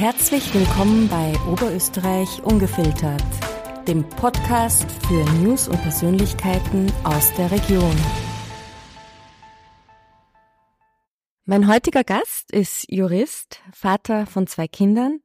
Herzlich willkommen bei Oberösterreich Ungefiltert, dem Podcast für News und Persönlichkeiten aus der Region. Mein heutiger Gast ist Jurist, Vater von zwei Kindern,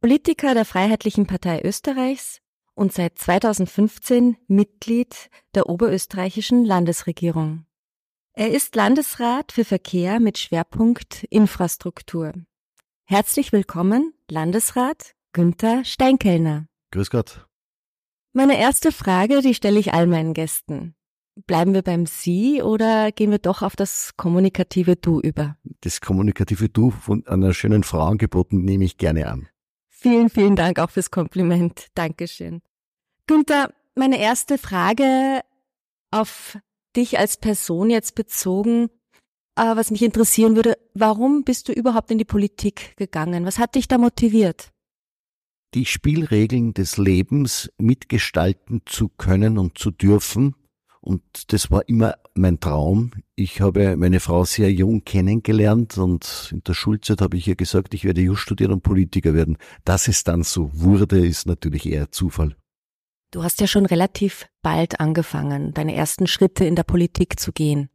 Politiker der Freiheitlichen Partei Österreichs und seit 2015 Mitglied der oberösterreichischen Landesregierung. Er ist Landesrat für Verkehr mit Schwerpunkt Infrastruktur. Herzlich willkommen, Landesrat Günther Steinkellner. Grüß Gott. Meine erste Frage, die stelle ich all meinen Gästen. Bleiben wir beim Sie oder gehen wir doch auf das kommunikative Du über? Das kommunikative Du von einer schönen Frau angeboten nehme ich gerne an. Vielen, vielen Dank auch fürs Kompliment. Dankeschön. Günther, meine erste Frage auf dich als Person jetzt bezogen, äh, was mich interessieren würde, warum bist du überhaupt in die Politik gegangen? Was hat dich da motiviert? Die Spielregeln des Lebens mitgestalten zu können und zu dürfen. Und das war immer mein Traum. Ich habe meine Frau sehr jung kennengelernt und in der Schulzeit habe ich ihr gesagt, ich werde Just studieren und Politiker werden. Dass es dann so wurde, ist natürlich eher Zufall. Du hast ja schon relativ bald angefangen, deine ersten Schritte in der Politik zu gehen.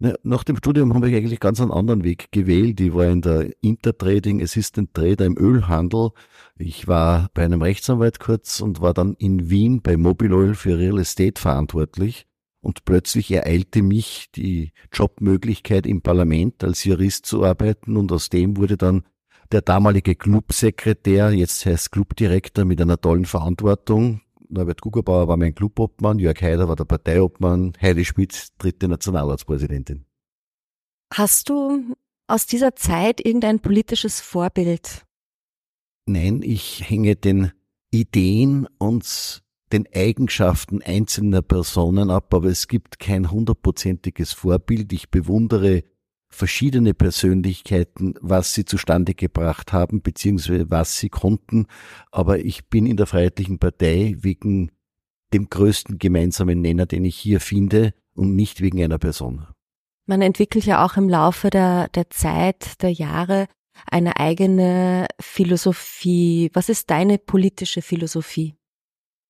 Nach dem Studium habe ich eigentlich ganz einen anderen Weg gewählt. Ich war in der Intertrading Assistant Trader im Ölhandel. Ich war bei einem Rechtsanwalt kurz und war dann in Wien bei Mobile Oil für Real Estate verantwortlich. Und plötzlich ereilte mich die Jobmöglichkeit im Parlament als Jurist zu arbeiten und aus dem wurde dann der damalige Clubsekretär, jetzt heißt Clubdirektor mit einer tollen Verantwortung, Norbert Gugerbauer war mein Clubobmann, Jörg Haider war der Parteiobmann, Heidi Schmidt dritte Nationalratspräsidentin. Hast du aus dieser Zeit irgendein politisches Vorbild? Nein, ich hänge den Ideen und den Eigenschaften einzelner Personen ab, aber es gibt kein hundertprozentiges Vorbild. Ich bewundere verschiedene Persönlichkeiten, was sie zustande gebracht haben, beziehungsweise was sie konnten. Aber ich bin in der Freiheitlichen Partei wegen dem größten gemeinsamen Nenner, den ich hier finde und nicht wegen einer Person. Man entwickelt ja auch im Laufe der, der Zeit, der Jahre eine eigene Philosophie. Was ist deine politische Philosophie?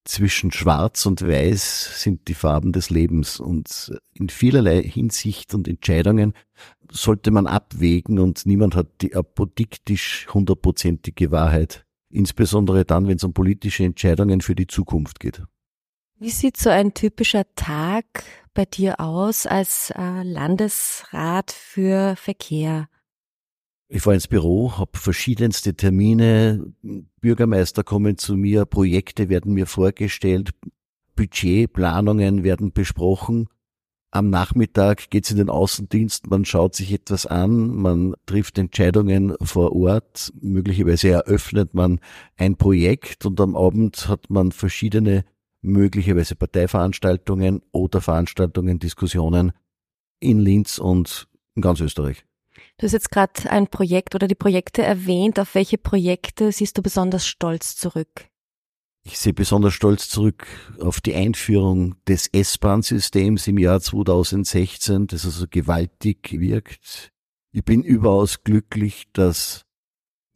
Zwischen Schwarz und Weiß sind die Farben des Lebens und in vielerlei Hinsicht und Entscheidungen sollte man abwägen und niemand hat die apodiktisch hundertprozentige Wahrheit, insbesondere dann, wenn es um politische Entscheidungen für die Zukunft geht. Wie sieht so ein typischer Tag bei dir aus als äh, Landesrat für Verkehr? Ich fahre ins Büro, habe verschiedenste Termine, Bürgermeister kommen zu mir, Projekte werden mir vorgestellt, Budgetplanungen werden besprochen. Am Nachmittag geht's in den Außendienst, man schaut sich etwas an, man trifft Entscheidungen vor Ort, möglicherweise eröffnet man ein Projekt und am Abend hat man verschiedene möglicherweise Parteiveranstaltungen oder Veranstaltungen, Diskussionen in Linz und in ganz Österreich. Du hast jetzt gerade ein Projekt oder die Projekte erwähnt. Auf welche Projekte siehst du besonders stolz zurück? Ich sehe besonders stolz zurück auf die Einführung des S-Bahn-Systems im Jahr 2016, das also gewaltig wirkt. Ich bin überaus glücklich, dass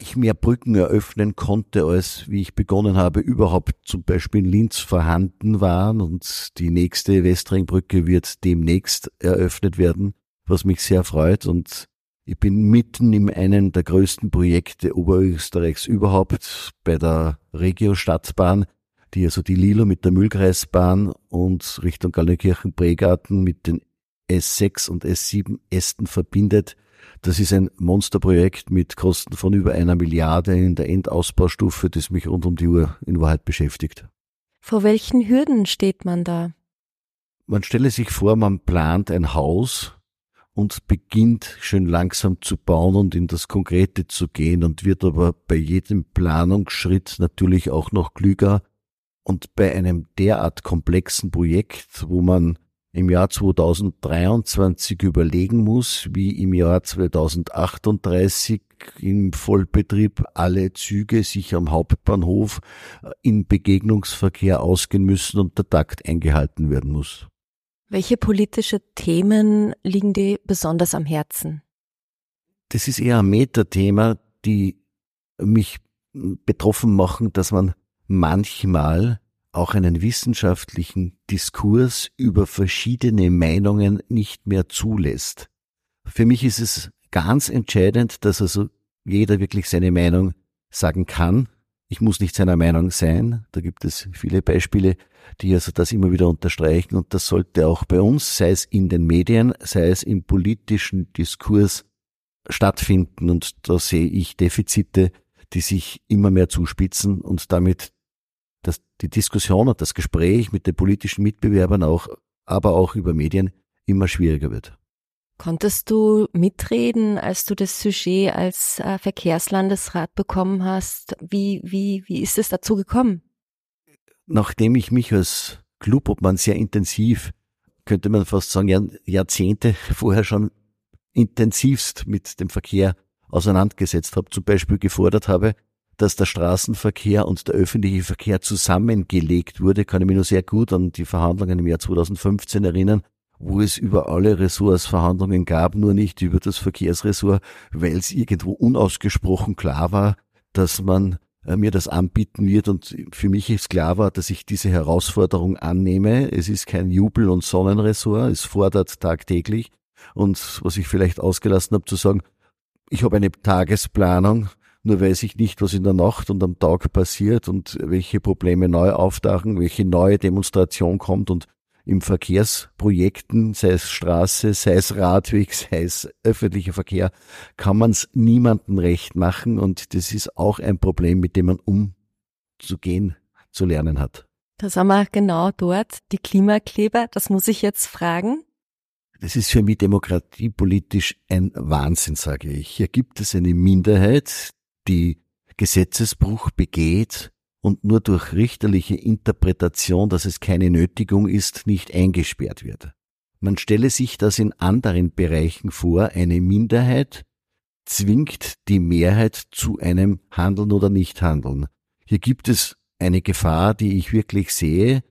ich mehr Brücken eröffnen konnte, als wie ich begonnen habe, überhaupt zum Beispiel in Linz vorhanden waren und die nächste Westringbrücke wird demnächst eröffnet werden, was mich sehr freut und ich bin mitten in einem der größten Projekte Oberösterreichs überhaupt bei der Regio-Stadtbahn, die also die Lilo mit der Mühlkreisbahn und Richtung Gallenkirchen-Bregarten mit den S6 und S7 Ästen verbindet. Das ist ein Monsterprojekt mit Kosten von über einer Milliarde in der Endausbaustufe, das mich rund um die Uhr in Wahrheit beschäftigt. Vor welchen Hürden steht man da? Man stelle sich vor, man plant ein Haus, und beginnt schön langsam zu bauen und in das Konkrete zu gehen und wird aber bei jedem Planungsschritt natürlich auch noch klüger. Und bei einem derart komplexen Projekt, wo man im Jahr 2023 überlegen muss, wie im Jahr 2038 im Vollbetrieb alle Züge sich am Hauptbahnhof in Begegnungsverkehr ausgehen müssen und der Takt eingehalten werden muss. Welche politische Themen liegen dir besonders am Herzen? Das ist eher ein Metathema, die mich betroffen machen, dass man manchmal auch einen wissenschaftlichen Diskurs über verschiedene Meinungen nicht mehr zulässt. Für mich ist es ganz entscheidend, dass also jeder wirklich seine Meinung sagen kann. Ich muss nicht seiner Meinung sein. Da gibt es viele Beispiele, die also das immer wieder unterstreichen. Und das sollte auch bei uns, sei es in den Medien, sei es im politischen Diskurs stattfinden. Und da sehe ich Defizite, die sich immer mehr zuspitzen und damit dass die Diskussion und das Gespräch mit den politischen Mitbewerbern auch, aber auch über Medien immer schwieriger wird. Konntest du mitreden, als du das Sujet als äh, Verkehrslandesrat bekommen hast? Wie, wie, wie ist es dazu gekommen? Nachdem ich mich als Clubobmann sehr intensiv, könnte man fast sagen, Jahrzehnte vorher schon intensivst mit dem Verkehr auseinandergesetzt habe, zum Beispiel gefordert habe, dass der Straßenverkehr und der öffentliche Verkehr zusammengelegt wurde, kann ich mich nur sehr gut an die Verhandlungen im Jahr 2015 erinnern, wo es über alle Ressorts Verhandlungen gab, nur nicht über das Verkehrsressort, weil es irgendwo unausgesprochen klar war, dass man äh, mir das anbieten wird und für mich ist klar war, dass ich diese Herausforderung annehme. Es ist kein Jubel- und Sonnenressort, es fordert tagtäglich und was ich vielleicht ausgelassen habe zu sagen, ich habe eine Tagesplanung, nur weiß ich nicht, was in der Nacht und am Tag passiert und welche Probleme neu auftauchen, welche neue Demonstration kommt und im Verkehrsprojekten, sei es Straße, sei es Radweg, sei es öffentlicher Verkehr, kann man es niemandem recht machen und das ist auch ein Problem, mit dem man umzugehen zu lernen hat. Da sind wir genau dort, die Klimakleber, das muss ich jetzt fragen. Das ist für mich demokratiepolitisch ein Wahnsinn, sage ich. Hier gibt es eine Minderheit, die Gesetzesbruch begeht und nur durch richterliche Interpretation, dass es keine Nötigung ist, nicht eingesperrt wird. Man stelle sich das in anderen Bereichen vor, eine Minderheit zwingt die Mehrheit zu einem Handeln oder Nichthandeln. Hier gibt es eine Gefahr, die ich wirklich sehe,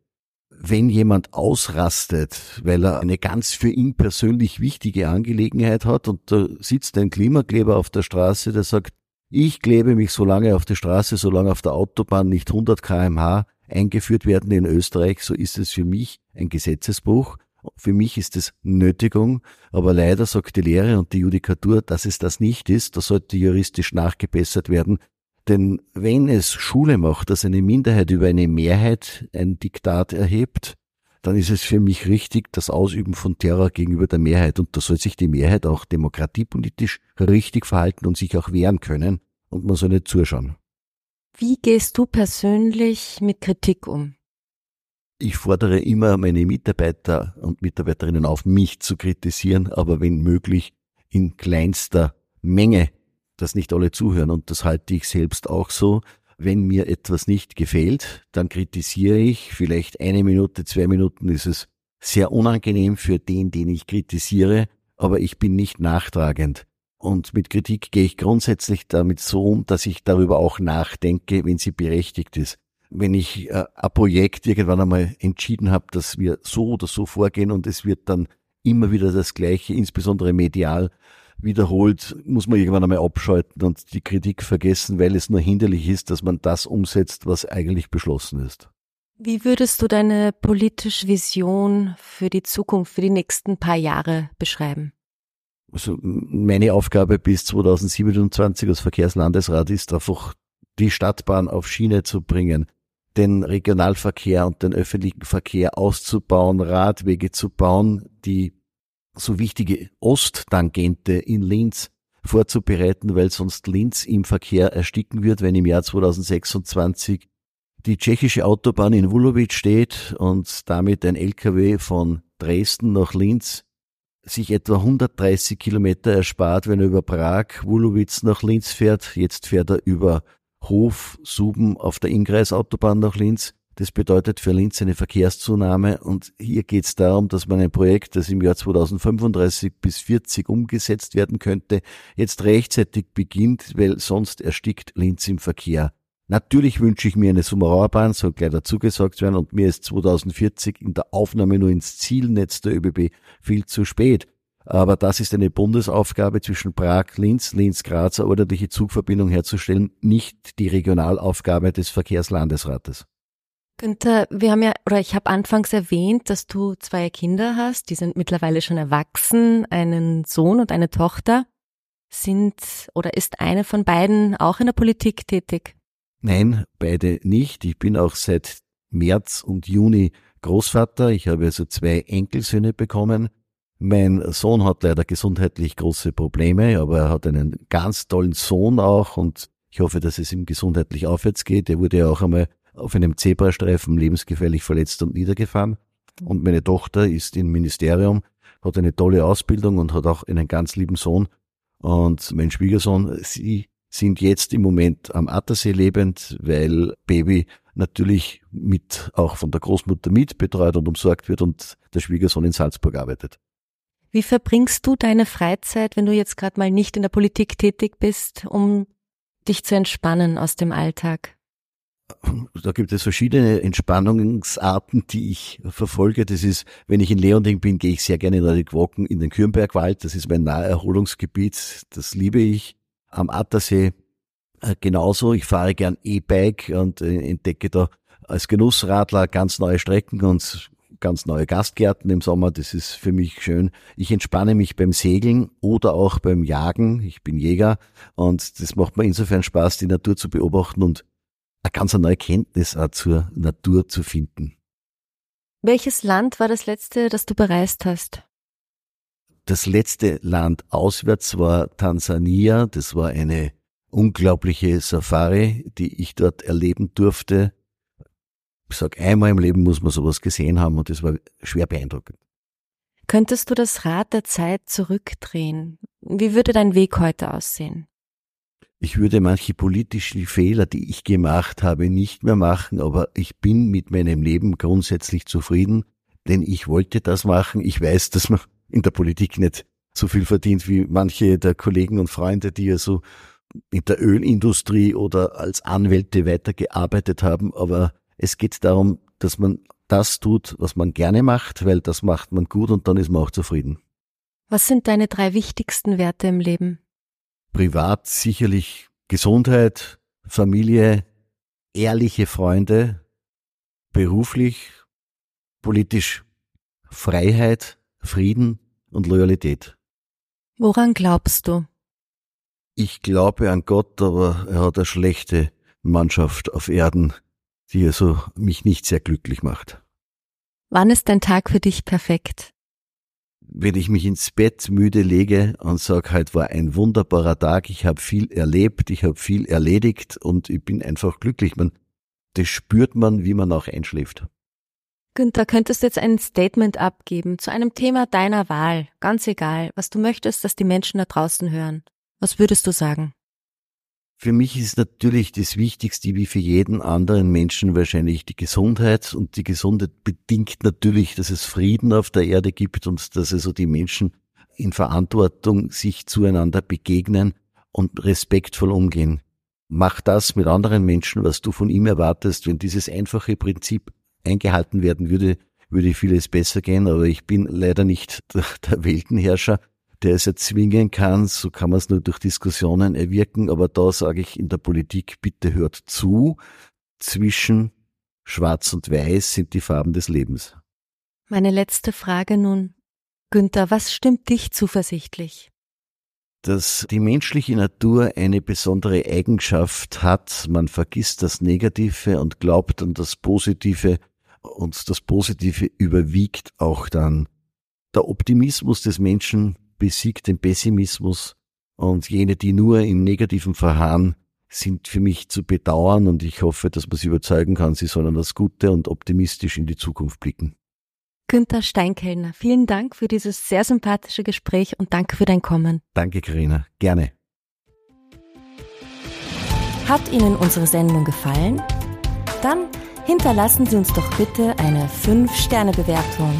wenn jemand ausrastet, weil er eine ganz für ihn persönlich wichtige Angelegenheit hat und da sitzt ein Klimakleber auf der Straße, der sagt, ich klebe mich so lange auf die Straße, solange auf der Autobahn nicht 100 kmh eingeführt werden in Österreich, so ist es für mich ein Gesetzesbruch. Für mich ist es Nötigung, aber leider sagt die Lehre und die Judikatur, dass es das nicht ist. Da sollte juristisch nachgebessert werden. Denn wenn es Schule macht, dass eine Minderheit über eine Mehrheit ein Diktat erhebt, dann ist es für mich richtig, das Ausüben von Terror gegenüber der Mehrheit. Und da soll sich die Mehrheit auch demokratiepolitisch richtig verhalten und sich auch wehren können. Und man soll nicht zuschauen. Wie gehst du persönlich mit Kritik um? Ich fordere immer meine Mitarbeiter und Mitarbeiterinnen auf, mich zu kritisieren, aber wenn möglich in kleinster Menge, dass nicht alle zuhören. Und das halte ich selbst auch so wenn mir etwas nicht gefällt, dann kritisiere ich. Vielleicht eine Minute, zwei Minuten ist es sehr unangenehm für den, den ich kritisiere, aber ich bin nicht nachtragend. Und mit Kritik gehe ich grundsätzlich damit so um, dass ich darüber auch nachdenke, wenn sie berechtigt ist. Wenn ich äh, ein Projekt irgendwann einmal entschieden habe, dass wir so oder so vorgehen und es wird dann immer wieder das Gleiche, insbesondere medial, wiederholt, muss man irgendwann einmal abschalten und die Kritik vergessen, weil es nur hinderlich ist, dass man das umsetzt, was eigentlich beschlossen ist. Wie würdest du deine politische Vision für die Zukunft, für die nächsten paar Jahre beschreiben? Also meine Aufgabe bis 2027 als Verkehrslandesrat ist einfach, die Stadtbahn auf Schiene zu bringen, den Regionalverkehr und den öffentlichen Verkehr auszubauen, Radwege zu bauen, die so wichtige Osttangente in Linz vorzubereiten, weil sonst Linz im Verkehr ersticken wird, wenn im Jahr 2026 die tschechische Autobahn in Vulovic steht und damit ein LKW von Dresden nach Linz sich etwa 130 Kilometer erspart, wenn er über Prag, Wulowic nach Linz fährt. Jetzt fährt er über Hof, Suben auf der Ingreisautobahn nach Linz. Das bedeutet für Linz eine Verkehrszunahme und hier geht es darum, dass man ein Projekt, das im Jahr 2035 bis 40 umgesetzt werden könnte, jetzt rechtzeitig beginnt, weil sonst erstickt Linz im Verkehr. Natürlich wünsche ich mir eine Sumerauerbahn, soll gleich dazu gesagt werden, und mir ist 2040 in der Aufnahme nur ins Zielnetz der ÖBB viel zu spät. Aber das ist eine Bundesaufgabe zwischen Prag, Linz, Linz, Graz, eine ordentliche Zugverbindung herzustellen, nicht die Regionalaufgabe des Verkehrslandesrates. Günther, wir haben ja, oder ich habe anfangs erwähnt, dass du zwei Kinder hast, die sind mittlerweile schon erwachsen, einen Sohn und eine Tochter. Sind oder ist eine von beiden auch in der Politik tätig? Nein, beide nicht. Ich bin auch seit März und Juni Großvater. Ich habe also zwei Enkelsöhne bekommen. Mein Sohn hat leider gesundheitlich große Probleme, aber er hat einen ganz tollen Sohn auch und ich hoffe, dass es ihm gesundheitlich aufwärts geht. Er wurde ja auch einmal auf einem Zebrastreifen lebensgefährlich verletzt und niedergefahren. Und meine Tochter ist im Ministerium, hat eine tolle Ausbildung und hat auch einen ganz lieben Sohn. Und mein Schwiegersohn, sie sind jetzt im Moment am Attersee lebend, weil Baby natürlich mit, auch von der Großmutter mit betreut und umsorgt wird und der Schwiegersohn in Salzburg arbeitet. Wie verbringst du deine Freizeit, wenn du jetzt gerade mal nicht in der Politik tätig bist, um dich zu entspannen aus dem Alltag? Da gibt es verschiedene Entspannungsarten, die ich verfolge. Das ist, wenn ich in Leonding bin, gehe ich sehr gerne in die Walken in den Kürnbergwald. Das ist mein Naherholungsgebiet. Das liebe ich. Am Attersee äh, genauso. Ich fahre gern E-Bike und äh, entdecke da als Genussradler ganz neue Strecken und ganz neue Gastgärten im Sommer. Das ist für mich schön. Ich entspanne mich beim Segeln oder auch beim Jagen. Ich bin Jäger und das macht mir insofern Spaß, die Natur zu beobachten und eine ganz neue Kenntnis auch zur Natur zu finden. Welches Land war das letzte, das du bereist hast? Das letzte Land auswärts war Tansania. Das war eine unglaubliche Safari, die ich dort erleben durfte ich sage, einmal im Leben muss man sowas gesehen haben und das war schwer beeindruckend. Könntest du das Rad der Zeit zurückdrehen? Wie würde dein Weg heute aussehen? Ich würde manche politischen Fehler, die ich gemacht habe, nicht mehr machen, aber ich bin mit meinem Leben grundsätzlich zufrieden, denn ich wollte das machen. Ich weiß, dass man in der Politik nicht so viel verdient wie manche der Kollegen und Freunde, die ja so in der Ölindustrie oder als Anwälte weitergearbeitet haben, aber es geht darum, dass man das tut, was man gerne macht, weil das macht man gut und dann ist man auch zufrieden. Was sind deine drei wichtigsten Werte im Leben? Privat sicherlich Gesundheit, Familie, ehrliche Freunde, beruflich, politisch Freiheit, Frieden und Loyalität. Woran glaubst du? Ich glaube an Gott, aber er hat eine schlechte Mannschaft auf Erden die also mich nicht sehr glücklich macht. Wann ist dein Tag für dich perfekt? Wenn ich mich ins Bett müde lege und sage, heute war ein wunderbarer Tag, ich habe viel erlebt, ich habe viel erledigt und ich bin einfach glücklich. Man, das spürt man, wie man auch einschläft. Günther, könntest du jetzt ein Statement abgeben zu einem Thema deiner Wahl, ganz egal, was du möchtest, dass die Menschen da draußen hören. Was würdest du sagen? Für mich ist natürlich das Wichtigste, wie für jeden anderen Menschen wahrscheinlich die Gesundheit. Und die Gesundheit bedingt natürlich, dass es Frieden auf der Erde gibt und dass also die Menschen in Verantwortung sich zueinander begegnen und respektvoll umgehen. Mach das mit anderen Menschen, was du von ihm erwartest. Wenn dieses einfache Prinzip eingehalten werden würde, würde vieles besser gehen. Aber ich bin leider nicht der Weltenherrscher der es erzwingen kann, so kann man es nur durch Diskussionen erwirken, aber da sage ich in der Politik, bitte hört zu, zwischen Schwarz und Weiß sind die Farben des Lebens. Meine letzte Frage nun. Günther, was stimmt dich zuversichtlich? Dass die menschliche Natur eine besondere Eigenschaft hat, man vergisst das Negative und glaubt an das Positive und das Positive überwiegt auch dann. Der Optimismus des Menschen besiegt den Pessimismus und jene, die nur im Negativen verharren, sind für mich zu bedauern und ich hoffe, dass man sie überzeugen kann, sie sollen das Gute und optimistisch in die Zukunft blicken. Günther Steinkellner, vielen Dank für dieses sehr sympathische Gespräch und danke für dein Kommen. Danke, Karina. Gerne. Hat Ihnen unsere Sendung gefallen? Dann hinterlassen Sie uns doch bitte eine 5-Sterne-Bewertung